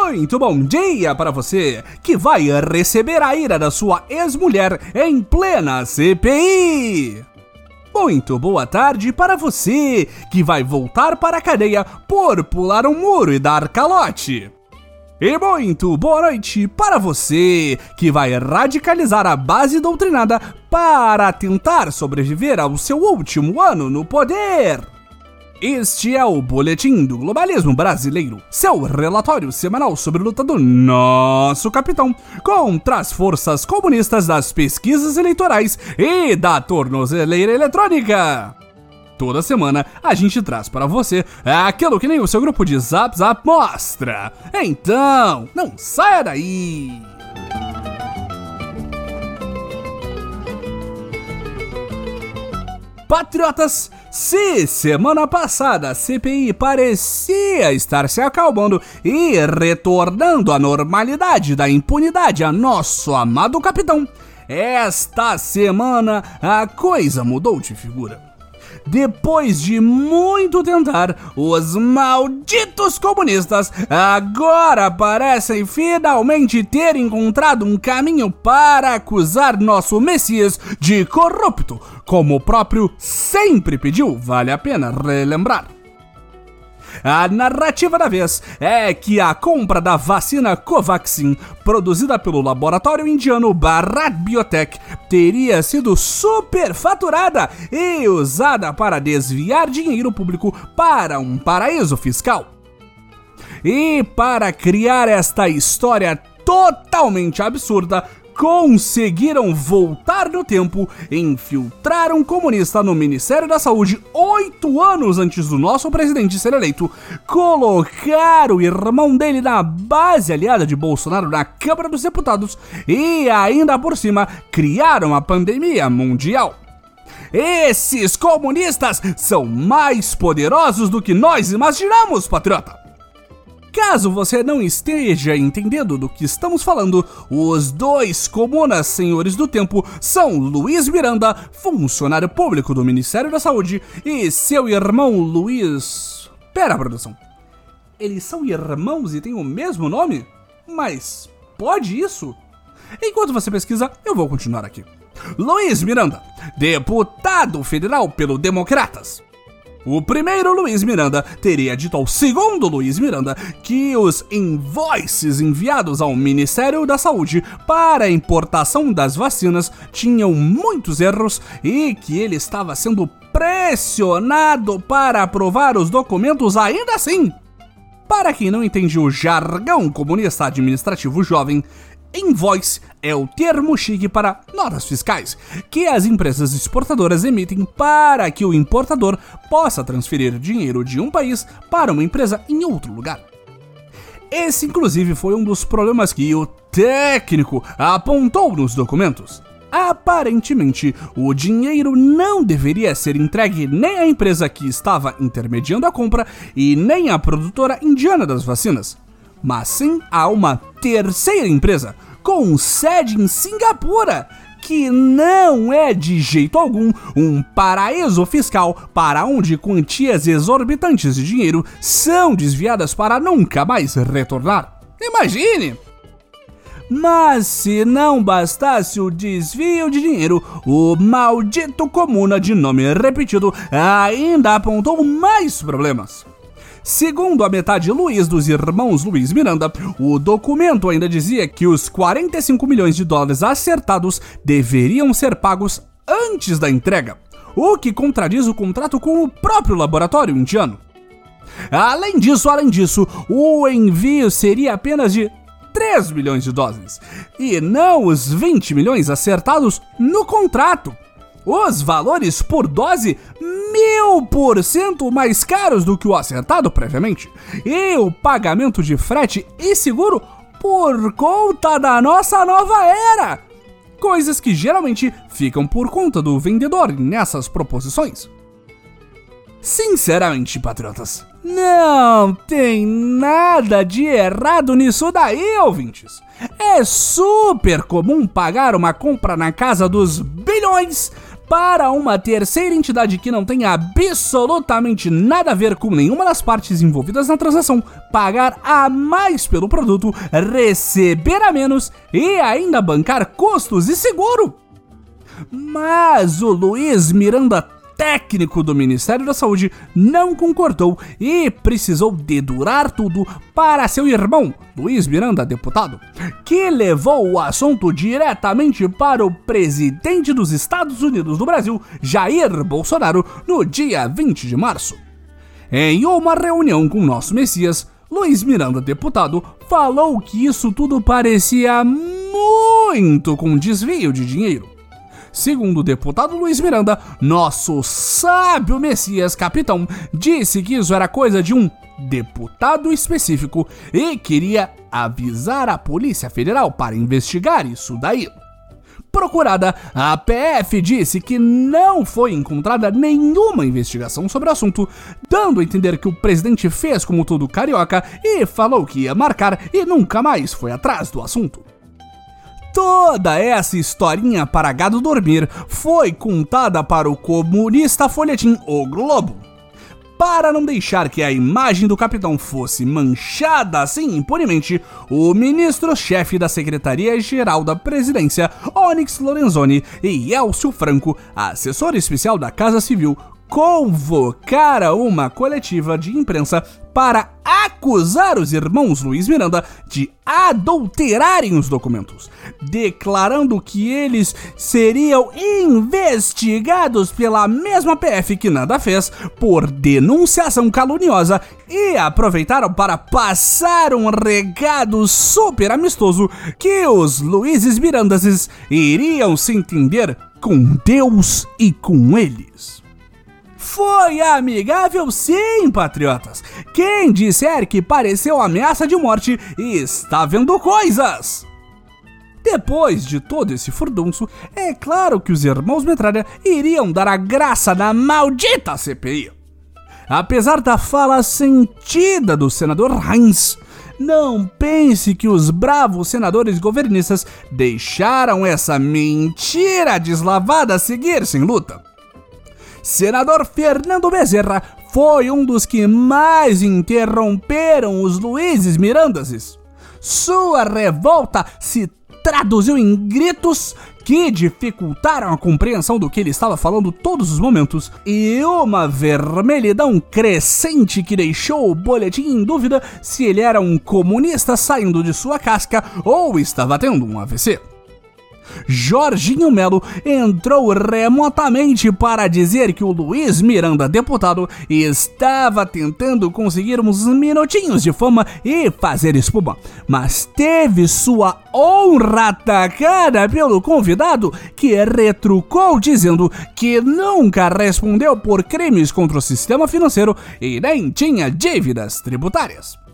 Muito bom dia para você que vai receber a ira da sua ex-mulher em plena CPI. Muito boa tarde para você que vai voltar para a cadeia por pular um muro e dar calote. E muito boa noite para você que vai radicalizar a base doutrinada para tentar sobreviver ao seu último ano no poder. Este é o Boletim do Globalismo Brasileiro, seu relatório semanal sobre a luta do nosso capitão contra as forças comunistas das pesquisas eleitorais e da tornozeleira eletrônica. Toda semana a gente traz para você aquilo que nem o seu grupo de Zap Zap mostra. Então, não saia daí! Patriotas, se semana passada a CPI parecia estar se acalmando e retornando à normalidade da impunidade a nosso amado capitão, esta semana a coisa mudou de figura. Depois de muito tentar, os malditos comunistas agora parecem finalmente ter encontrado um caminho para acusar nosso Messias de corrupto, como o próprio sempre pediu, vale a pena relembrar. A narrativa da vez é que a compra da vacina Covaxin, produzida pelo laboratório indiano Bharat Biotech, teria sido superfaturada e usada para desviar dinheiro público para um paraíso fiscal. E para criar esta história totalmente absurda, conseguiram voltar no tempo e infiltrar um comunista no Ministério da Saúde oito anos antes do nosso presidente ser eleito, colocar o irmão dele na base aliada de Bolsonaro na Câmara dos Deputados e ainda por cima criaram a pandemia mundial. Esses comunistas são mais poderosos do que nós imaginamos, patriota! Caso você não esteja entendendo do que estamos falando, os dois comunas senhores do tempo são Luiz Miranda, funcionário público do Ministério da Saúde, e seu irmão Luiz. Pera, produção. Eles são irmãos e têm o mesmo nome? Mas pode isso? Enquanto você pesquisa, eu vou continuar aqui. Luiz Miranda, deputado federal pelo Democratas. O primeiro Luiz Miranda teria dito ao segundo Luiz Miranda que os invoices enviados ao Ministério da Saúde para a importação das vacinas tinham muitos erros e que ele estava sendo pressionado para aprovar os documentos ainda assim. Para quem não entende o jargão comunista administrativo jovem, Invoice é o termo chique para notas fiscais que as empresas exportadoras emitem para que o importador possa transferir dinheiro de um país para uma empresa em outro lugar. Esse, inclusive, foi um dos problemas que o técnico apontou nos documentos. Aparentemente, o dinheiro não deveria ser entregue nem à empresa que estava intermediando a compra e nem à produtora indiana das vacinas mas sim a uma terceira empresa com sede em Singapura, que não é de jeito algum um paraíso fiscal para onde quantias exorbitantes de dinheiro são desviadas para nunca mais retornar. Imagine! Mas se não bastasse o desvio de dinheiro, o maldito comuna de nome repetido ainda apontou mais problemas. Segundo a metade Luiz dos irmãos Luiz Miranda, o documento ainda dizia que os 45 milhões de dólares acertados deveriam ser pagos antes da entrega, o que contradiz o contrato com o próprio laboratório indiano. Além disso, além disso, o envio seria apenas de 3 milhões de doses, e não os 20 milhões acertados no contrato. Os valores por dose mil por cento mais caros do que o acertado previamente. E o pagamento de frete e seguro por conta da nossa nova era. Coisas que geralmente ficam por conta do vendedor nessas proposições. Sinceramente, patriotas, não tem nada de errado nisso daí, ouvintes. É super comum pagar uma compra na casa dos bilhões para uma terceira entidade que não tem absolutamente nada a ver com nenhuma das partes envolvidas na transação pagar a mais pelo produto, receber a menos e ainda bancar custos e seguro. Mas o Luiz Miranda técnico do Ministério da Saúde não concordou e precisou dedurar tudo para seu irmão, Luiz Miranda, deputado, que levou o assunto diretamente para o presidente dos Estados Unidos do Brasil, Jair Bolsonaro, no dia 20 de março. Em uma reunião com nosso Messias, Luiz Miranda, deputado, falou que isso tudo parecia muito com desvio de dinheiro Segundo o deputado Luiz Miranda, nosso sábio Messias capitão disse que isso era coisa de um deputado específico e queria avisar a Polícia Federal para investigar isso daí. Procurada, a PF disse que não foi encontrada nenhuma investigação sobre o assunto, dando a entender que o presidente fez como todo carioca e falou que ia marcar e nunca mais foi atrás do assunto. Toda essa historinha para gado dormir foi contada para o comunista folhetim O Globo. Para não deixar que a imagem do capitão fosse manchada assim impunemente, o ministro-chefe da Secretaria-Geral da Presidência, Onyx Lorenzoni, e Elcio Franco, assessor especial da Casa Civil, convocara uma coletiva de imprensa para acusar os irmãos Luiz Miranda de adulterarem os documentos, declarando que eles seriam investigados pela mesma PF que nada fez por denunciação caluniosa e aproveitaram para passar um recado super amistoso que os Luizes Mirandas iriam se entender com Deus e com eles. Foi amigável sim, patriotas. Quem disser que pareceu ameaça de morte está vendo coisas. Depois de todo esse furdunço, é claro que os irmãos Metralha iriam dar a graça na maldita CPI. Apesar da fala sentida do senador Heinz, não pense que os bravos senadores governistas deixaram essa mentira deslavada seguir sem luta senador Fernando Bezerra foi um dos que mais interromperam os Luizes Mirandases. Sua revolta se traduziu em gritos que dificultaram a compreensão do que ele estava falando todos os momentos, e uma vermelhidão crescente que deixou o boletim em dúvida se ele era um comunista saindo de sua casca ou estava tendo um AVC. Jorginho Melo entrou remotamente para dizer que o Luiz Miranda, deputado, estava tentando conseguir uns minutinhos de fama e fazer espuma, mas teve sua honra atacada pelo convidado, que retrucou dizendo que nunca respondeu por crimes contra o sistema financeiro e nem tinha dívidas tributárias.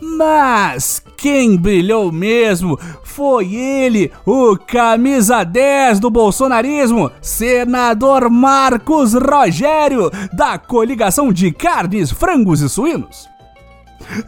Mas quem brilhou mesmo foi ele, o camisa 10 do bolsonarismo, senador Marcos Rogério, da coligação de carnes, frangos e suínos.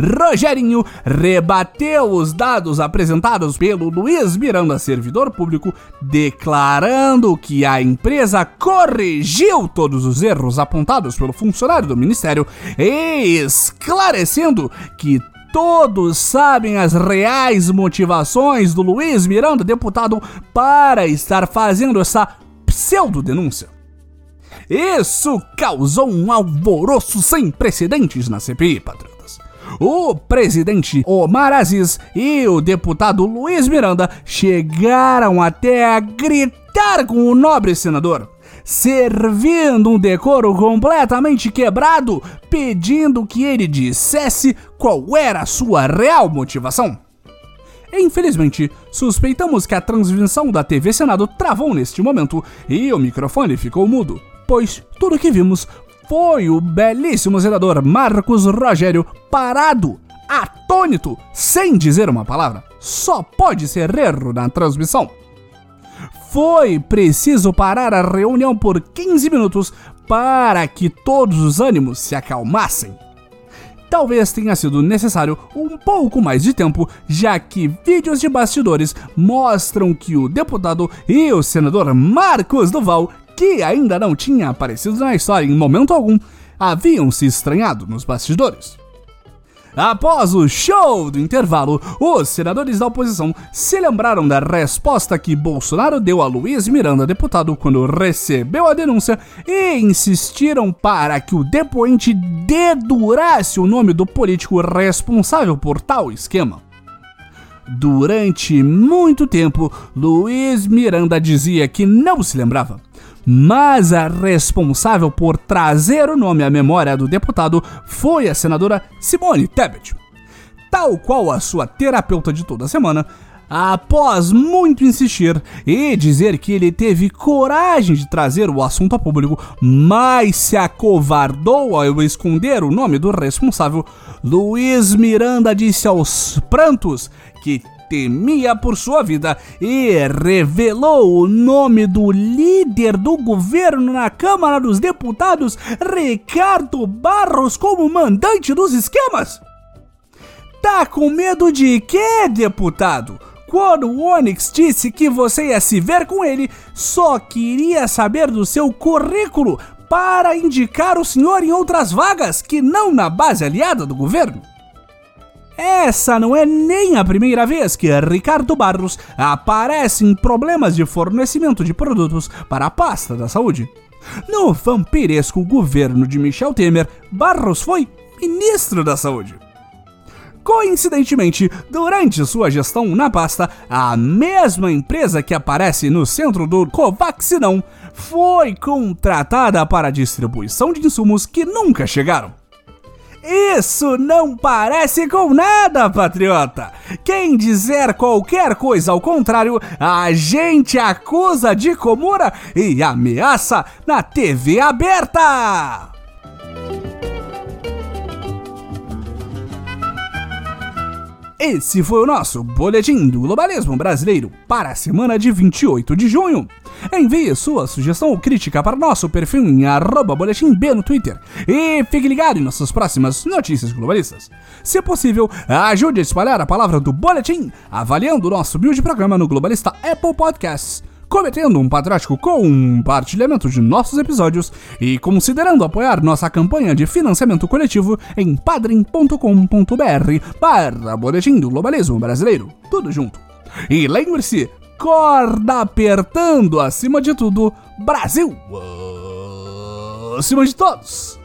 Rogerinho rebateu os dados apresentados pelo Luiz Miranda, servidor público, declarando que a empresa corrigiu todos os erros apontados pelo funcionário do ministério e esclarecendo que Todos sabem as reais motivações do Luiz Miranda, deputado, para estar fazendo essa pseudo-denúncia. Isso causou um alvoroço sem precedentes na CPI, patriotas. O presidente Omar Aziz e o deputado Luiz Miranda chegaram até a gritar com o nobre senador servindo um decoro completamente quebrado, pedindo que ele dissesse qual era a sua real motivação. Infelizmente, suspeitamos que a transmissão da TV Senado travou neste momento e o microfone ficou mudo, pois tudo que vimos foi o belíssimo senador Marcos Rogério parado, atônito, sem dizer uma palavra. Só pode ser erro na transmissão. Foi preciso parar a reunião por 15 minutos para que todos os ânimos se acalmassem. Talvez tenha sido necessário um pouco mais de tempo, já que vídeos de bastidores mostram que o deputado e o senador Marcos Duval que ainda não tinha aparecido na história em momento algum, haviam se estranhado nos bastidores. Após o show do intervalo, os senadores da oposição se lembraram da resposta que Bolsonaro deu a Luiz Miranda, deputado, quando recebeu a denúncia e insistiram para que o depoente dedurasse o nome do político responsável por tal esquema. Durante muito tempo, Luiz Miranda dizia que não se lembrava mas a responsável por trazer o nome à memória do deputado foi a senadora Simone Tebet. Tal qual a sua terapeuta de toda semana, após muito insistir e dizer que ele teve coragem de trazer o assunto a público, mas se acovardou ao esconder o nome do responsável, Luiz Miranda disse aos prantos que temia por sua vida e revelou o nome do líder do governo na Câmara dos Deputados, Ricardo Barros, como mandante dos esquemas? Tá com medo de quê, deputado? Quando o Onyx disse que você ia se ver com ele, só queria saber do seu currículo para indicar o senhor em outras vagas que não na base aliada do governo. Essa não é nem a primeira vez que Ricardo Barros aparece em problemas de fornecimento de produtos para a pasta da saúde. No vampiresco governo de Michel Temer, Barros foi ministro da Saúde. Coincidentemente, durante sua gestão na pasta, a mesma empresa que aparece no centro do Covaxinão foi contratada para a distribuição de insumos que nunca chegaram. Isso não parece com nada, patriota! Quem dizer qualquer coisa ao contrário, a gente acusa de comura e ameaça na TV aberta! Esse foi o nosso Boletim do Globalismo Brasileiro para a semana de 28 de junho. Envie sua sugestão ou crítica para nosso perfil em arroba boletim B no Twitter e fique ligado em nossas próximas notícias globalistas. Se possível, ajude a espalhar a palavra do Boletim avaliando o nosso build programa no Globalista Apple Podcasts cometendo um patriótico compartilhamento de nossos episódios e considerando apoiar nossa campanha de financiamento coletivo em padrim.com.br para Boletim do Globalismo Brasileiro. Tudo junto. E lembre-se, corda apertando acima de tudo, Brasil! Acima de todos!